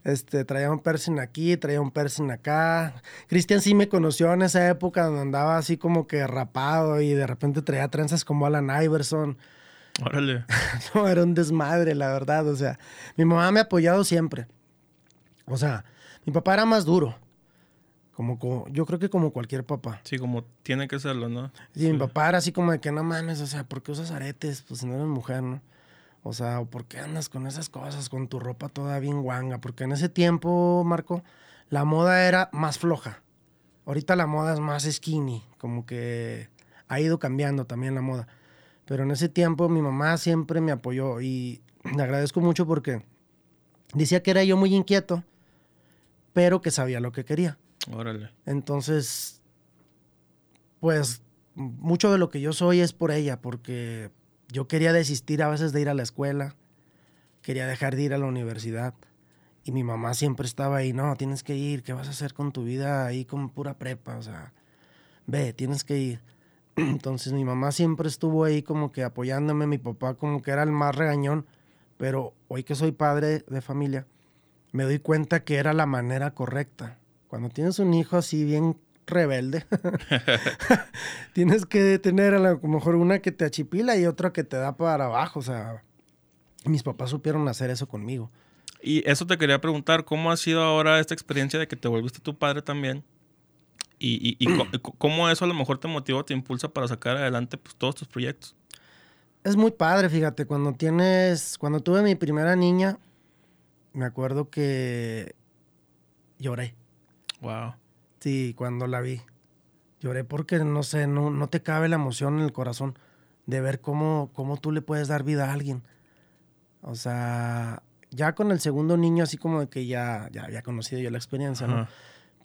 Este, traía un piercing aquí, traía un piercing acá. Cristian sí me conoció en esa época donde andaba así como que rapado y de repente traía trenzas como Alan Iverson. <laughs> Órale. no, era un desmadre, la verdad. O sea, mi mamá me ha apoyado siempre. O sea, mi papá era más duro. Como, yo creo que como cualquier papá. Sí, como tiene que serlo, ¿no? Sí, mi papá era así como de que no mames, o sea, ¿por qué usas aretes? Pues si no eres mujer, ¿no? O sea, ¿por qué andas con esas cosas, con tu ropa toda bien guanga? Porque en ese tiempo, Marco, la moda era más floja. Ahorita la moda es más skinny, como que ha ido cambiando también la moda. Pero en ese tiempo mi mamá siempre me apoyó y le agradezco mucho porque decía que era yo muy inquieto, pero que sabía lo que quería. Órale. Entonces, pues mucho de lo que yo soy es por ella, porque yo quería desistir a veces de ir a la escuela, quería dejar de ir a la universidad. Y mi mamá siempre estaba ahí, no, tienes que ir, ¿qué vas a hacer con tu vida ahí con pura prepa? O sea, ve, tienes que ir. <clears throat> Entonces mi mamá siempre estuvo ahí como que apoyándome, mi papá como que era el más regañón, pero hoy que soy padre de familia, me doy cuenta que era la manera correcta. Cuando tienes un hijo así bien rebelde. <laughs> <laughs> Tienes que tener a lo mejor una que te achipila y otra que te da para abajo. O sea, mis papás supieron hacer eso conmigo. Y eso te quería preguntar, ¿cómo ha sido ahora esta experiencia de que te volviste tu padre también? Y, y, <clears throat> cómo eso a lo mejor te motiva, te impulsa para sacar adelante pues, todos tus proyectos. Es muy padre, fíjate, cuando tienes, cuando tuve mi primera niña, me acuerdo que lloré. Wow. Sí, cuando la vi. Lloré porque, no sé, no, no te cabe la emoción en el corazón de ver cómo, cómo tú le puedes dar vida a alguien. O sea, ya con el segundo niño, así como de que ya, ya había conocido yo la experiencia, ¿no?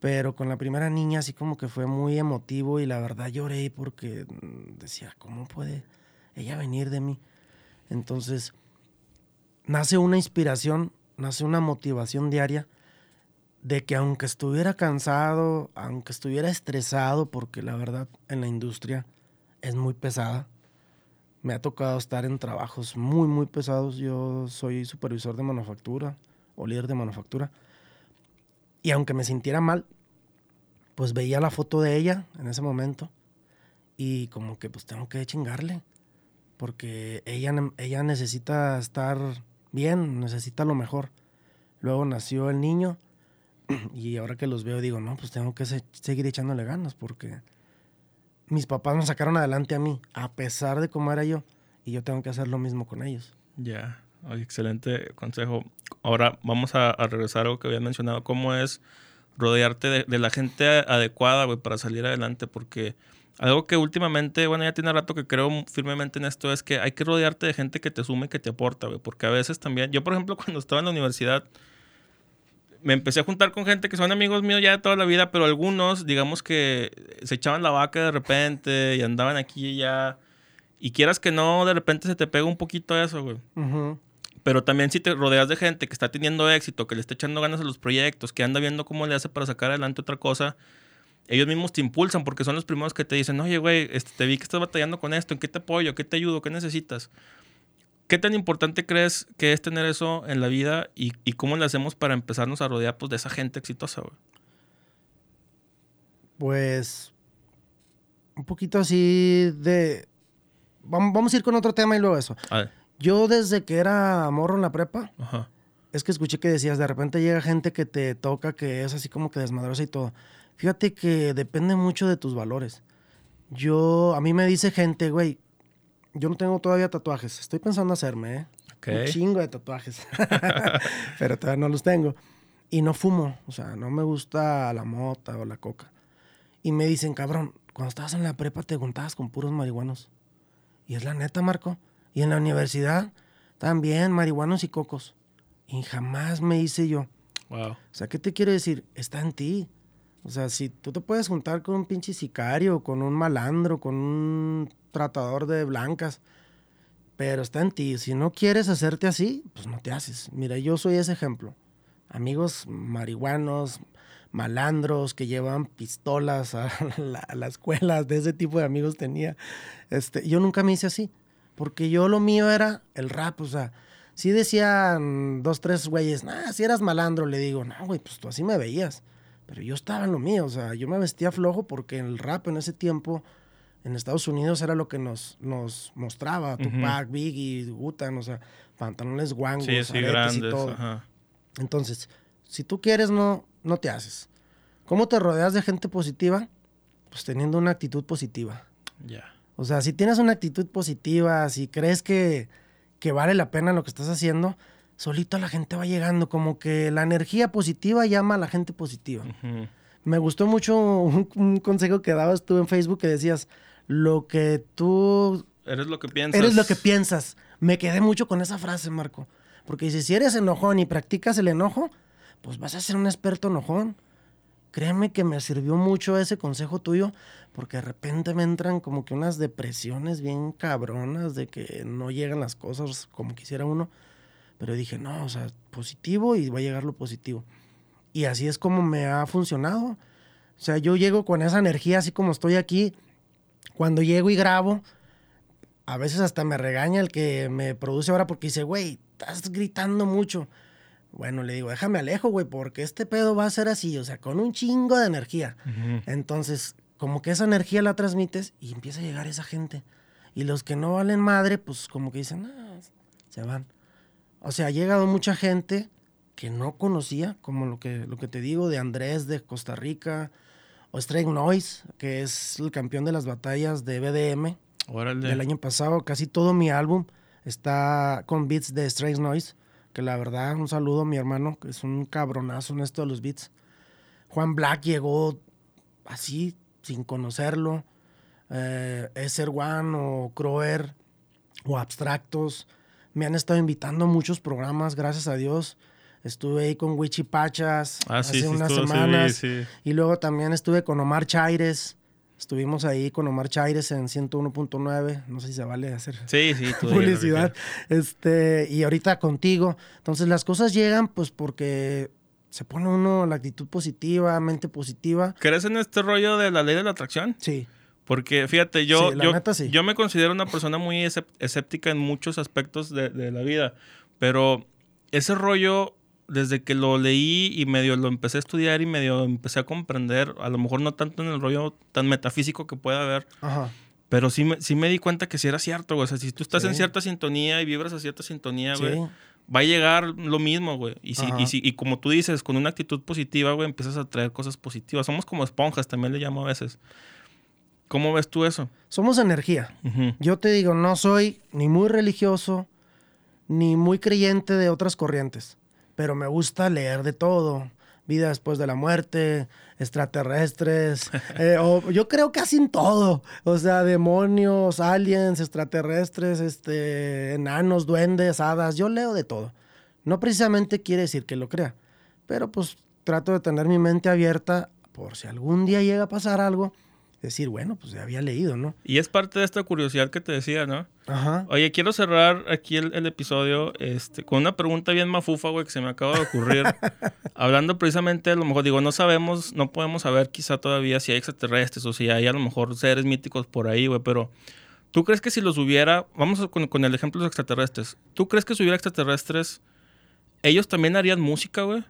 Pero con la primera niña, así como que fue muy emotivo y la verdad lloré porque decía, ¿cómo puede ella venir de mí? Entonces, nace una inspiración, nace una motivación diaria de que aunque estuviera cansado, aunque estuviera estresado, porque la verdad en la industria es muy pesada, me ha tocado estar en trabajos muy, muy pesados. Yo soy supervisor de manufactura o líder de manufactura. Y aunque me sintiera mal, pues veía la foto de ella en ese momento y como que pues tengo que chingarle, porque ella, ella necesita estar bien, necesita lo mejor. Luego nació el niño <clears throat> y ahora que los veo digo, no, pues tengo que seguir echándole ganas porque mis papás me sacaron adelante a mí, a pesar de cómo era yo, y yo tengo que hacer lo mismo con ellos. Ya, excelente consejo. Ahora vamos a, regresar a algo que había mencionado, cómo es rodearte de, la gente adecuada, güey, para salir adelante, porque algo que últimamente, bueno, ya tiene rato que creo firmemente en esto, es que hay que rodearte de gente que te sume, que te aporta, güey, porque a veces también, yo por ejemplo, <laughs> cuando estaba en la universidad, me empecé a juntar con gente que son amigos míos ya de toda la vida, pero algunos, digamos que se echaban la vaca de repente y andaban aquí y allá. Y quieras que no, de repente se te pega un poquito eso, güey. Pero también si te rodeas de gente que está teniendo éxito, que le está echando ganas a los proyectos, que anda viendo cómo le hace para sacar adelante otra cosa, ellos mismos te impulsan porque son los primeros que te dicen, oye, güey, este, te vi que estás batallando con esto, ¿en qué te apoyo? ¿Qué te ayudo? ¿Qué necesitas? ¿Qué tan importante crees que es tener eso en la vida y, cómo le hacemos para empezarnos a rodear pues, de esa gente exitosa, güey? Pues un poquito así de... Vamos, a ir con otro tema y luego eso. Yo desde que era morro en la prepa, es que escuché que decías, de repente llega gente que te toca, que es así como que desmadrosa y todo. Fíjate que depende mucho de tus valores. Yo, a mí me dice gente, güey, yo no tengo todavía tatuajes. Estoy pensando hacerme, ¿eh? Un chingo de tatuajes. <laughs> <laughs> Pero todavía no los tengo. Y no fumo. O sea, no me gusta la mota o la coca. Y me dicen, cabrón, cuando estabas en la prepa te juntabas con puros marihuanos. Y es la neta, Marco. Y en la universidad también marihuanos y cocos. Y jamás me hice yo. Wow. O sea, ¿qué te quiero decir? Está en ti. O sea, si tú te puedes juntar con un pinche sicario, con un malandro, con un tratador de blancas, pero está en ti. Si no quieres hacerte así, pues no te haces. Mira, yo soy ese ejemplo. Amigos marihuanos, malandros que llevan pistolas a <laughs> la, escuela, de ese tipo de amigos tenía. Este, yo nunca me hice así, porque yo lo mío era el rap, o sea, si decían dos, tres güeyes, nah, si eras malandro, le digo, no, güey, pues tú así me veías. Pero yo estaba en lo mío, o sea, yo me vestía flojo porque el rap en ese tiempo en Estados Unidos era lo que nos, nos mostraba, Tupac, Biggie, Gutan, o sea, pantalones guangos, sí, grandes, y todo. Entonces, si tú quieres, no, no te haces. ¿Cómo te rodeas de gente positiva? Pues teniendo una actitud positiva. Ya. O sea, si tienes una actitud positiva, si crees que, que vale la pena lo que estás haciendo, solito la gente va llegando, como que la energía positiva llama a la gente positiva. Me gustó mucho un, consejo que dabas tú en Facebook que decías, lo que tú... Eres lo que piensas. Eres lo que piensas. Me quedé mucho con esa frase, Marco. Porque dice, si eres enojón y practicas el enojo, pues vas a ser un experto enojón. Créeme que me sirvió mucho ese consejo tuyo, porque de repente me entran como que unas depresiones bien cabronas de que no llegan las cosas como quisiera uno. Pero dije, no, o sea, positivo y va a llegar lo positivo. Y así es como me ha funcionado. O sea, yo llego con esa energía, así como estoy aquí. Cuando llego y grabo, a veces hasta me regaña el que me produce ahora porque dice, güey, estás gritando mucho. Bueno, le digo, déjame alejo, güey, porque este pedo va a ser así, o sea, con un chingo de energía. Entonces, como que esa energía la transmites y empieza a llegar esa gente. Y los que no valen madre, pues como que dicen, ah, se van. O sea, ha llegado mucha gente que no conocía, como lo que, lo que te digo de Andrés de Costa Rica, o Strike Noise, que es el campeón de las batallas de BDM del año pasado. Casi todo mi álbum está con beats de Strike Noise, que la verdad, un saludo a mi hermano, que es un cabronazo en esto de los beats. Juan Black llegó así, sin conocerlo. Eh, One o Croer o Abstractos me han estado invitando a muchos programas, gracias a Dios. Estuve ahí con Wichipachas ah, hace unas semanas. y luego también estuve con Omar Chaires. Estuvimos ahí con Omar Chaires en 101.9. No sé si se vale hacer sí, publicidad. Este, y ahorita contigo. Entonces las cosas llegan pues porque se pone uno la actitud positiva, mente positiva. ¿Crees en este rollo de la ley de la atracción? Sí. Porque fíjate, yo, yo, me considero una persona muy escéptica en muchos aspectos de, la vida, pero ese rollo, desde que lo leí y medio lo empecé a estudiar y medio empecé a comprender, a lo mejor no tanto en el rollo tan metafísico que pueda haber, pero sí me, sí me di cuenta que sí era cierto, güey. O sea, si tú estás en cierta sintonía y vibras a cierta sintonía, güey, va a llegar lo mismo, güey. Y, si, y, si, y como tú dices, con una actitud positiva, güey, empiezas a traer cosas positivas. Somos como esponjas, también le llamo a veces. ¿Cómo ves tú eso? Somos energía. Yo te digo, no soy ni muy religioso, ni muy creyente de otras corrientes, pero me gusta leer de todo. Vida después de la muerte, extraterrestres, <laughs> eh, o yo creo casi en todo. O sea, demonios, aliens, extraterrestres, este, enanos, duendes, hadas, yo leo de todo. No precisamente quiere decir que lo crea, pero pues trato de tener mi mente abierta por si algún día llega a pasar algo decir, bueno, pues ya había leído, ¿no? Y es parte de esta curiosidad que te decía, ¿no? Ajá. Oye, quiero cerrar aquí el, episodio este, con una pregunta bien mafufa, güey, que se me acaba de ocurrir. <laughs> Hablando precisamente, a lo mejor digo, no sabemos, no podemos saber quizá todavía si hay extraterrestres o si hay a lo mejor seres míticos por ahí, güey, pero ¿tú crees que si los hubiera, vamos con, con el ejemplo de los extraterrestres, ¿tú crees que si hubiera extraterrestres, ellos también harían música, güey?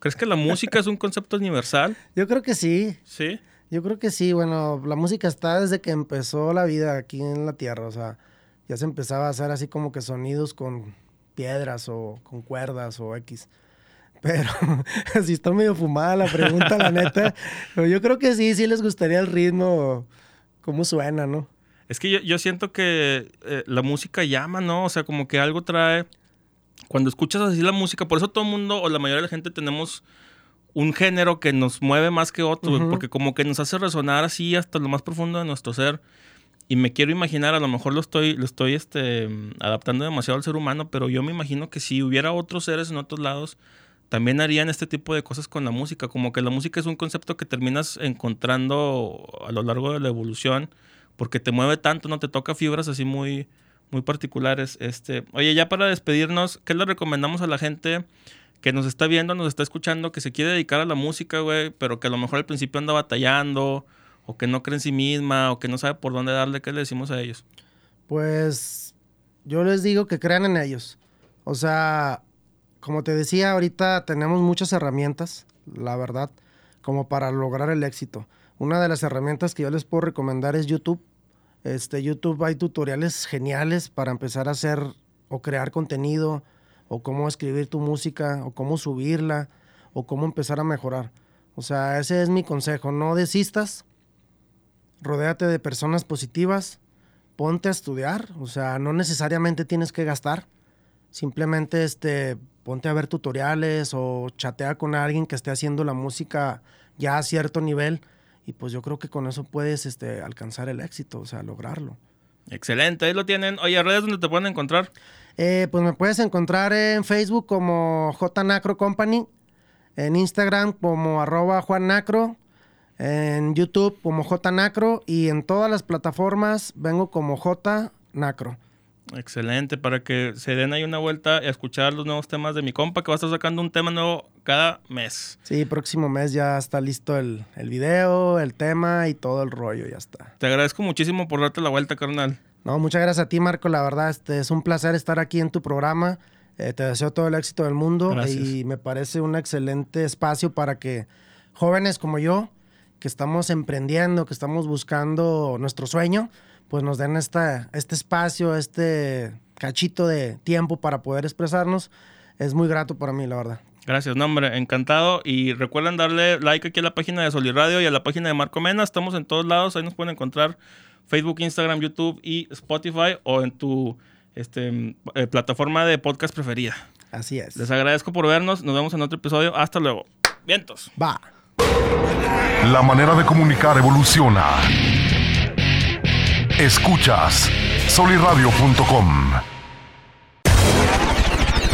¿Crees que la música es un concepto universal? Yo creo que sí. Sí. Yo creo que sí, bueno, la música está desde que empezó la vida aquí en la Tierra, o sea, ya se empezaba a hacer así como que sonidos con piedras o con cuerdas o X. <laughs> Pero <laughs> si está medio fumada la pregunta, la neta. <laughs> Pero yo creo que sí, sí les gustaría el ritmo, cómo suena, ¿no? Es que yo, yo siento que eh, la música llama, ¿no? O sea, como que algo trae. Cuando escuchas así la música, por eso todo el mundo o la mayoría de la gente tenemos un género que nos mueve más que otro, porque como que nos hace resonar así hasta lo más profundo de nuestro ser. Y me quiero imaginar, a lo mejor lo estoy, lo estoy este, adaptando demasiado al ser humano, pero yo me imagino que si hubiera otros seres en otros lados, también harían este tipo de cosas con la música. Como que la música es un concepto que terminas encontrando a lo largo de la evolución, porque te mueve tanto, no te toca fibras así muy, muy particulares. Este, oye, ya para despedirnos, ¿qué le recomendamos a la gente que nos está viendo, nos está escuchando, que se quiere dedicar a la música, güey, pero que a lo mejor al principio anda batallando, o que no cree en sí misma, o que no sabe por dónde darle? ¿Qué le decimos a ellos? Pues yo les digo que crean en ellos. O sea, como te decía, ahorita tenemos muchas herramientas, la verdad, como para lograr el éxito. Una de las herramientas que yo les puedo recomendar es YouTube. Este, YouTube hay tutoriales geniales para empezar a hacer o crear contenido, o cómo escribir tu música, o cómo subirla, o cómo empezar a mejorar. O sea, ese es mi consejo. No desistas, rodéate de personas positivas, ponte a estudiar, o sea, no necesariamente tienes que gastar, simplemente este, ponte a ver tutoriales o chatea con alguien que esté haciendo la música ya a cierto nivel y pues yo creo que con eso puedes este, alcanzar el éxito, o sea, lograrlo. Excelente, ahí lo tienen. Oye, redes donde te pueden encontrar. Eh, pues me puedes encontrar en Facebook como J Nacro Company, en Instagram como arroba Juan Nacro, en YouTube como J Nacro y en todas las plataformas vengo como J Nacro. Excelente, para que se den ahí una vuelta a escuchar los nuevos temas de mi compa, que va a estar sacando un tema nuevo cada mes. Sí, próximo mes ya está listo el, el video, el tema y todo el rollo, ya está. Te agradezco muchísimo por darte la vuelta, carnal. No, muchas gracias a ti, Marco. La verdad, este, es un placer estar aquí en tu programa. Eh, te deseo todo el éxito del mundo Gracias. y me parece un excelente espacio para que jóvenes como yo, que estamos emprendiendo, que estamos buscando nuestro sueño, pues nos den esta, este espacio, este cachito de tiempo para poder expresarnos. Es muy grato para mí, la verdad. Gracias, no, hombre, encantado. Y recuerden darle like aquí a la página de Soliradio y a la página de Marco Mena. Estamos en todos lados, ahí nos pueden encontrar Facebook, Instagram, YouTube y Spotify o en tu este, eh, plataforma de podcast preferida. Así es. Les agradezco por vernos, nos vemos en otro episodio. Hasta luego. Vientos. Va. La manera de comunicar evoluciona. Escuchas soliradio.com.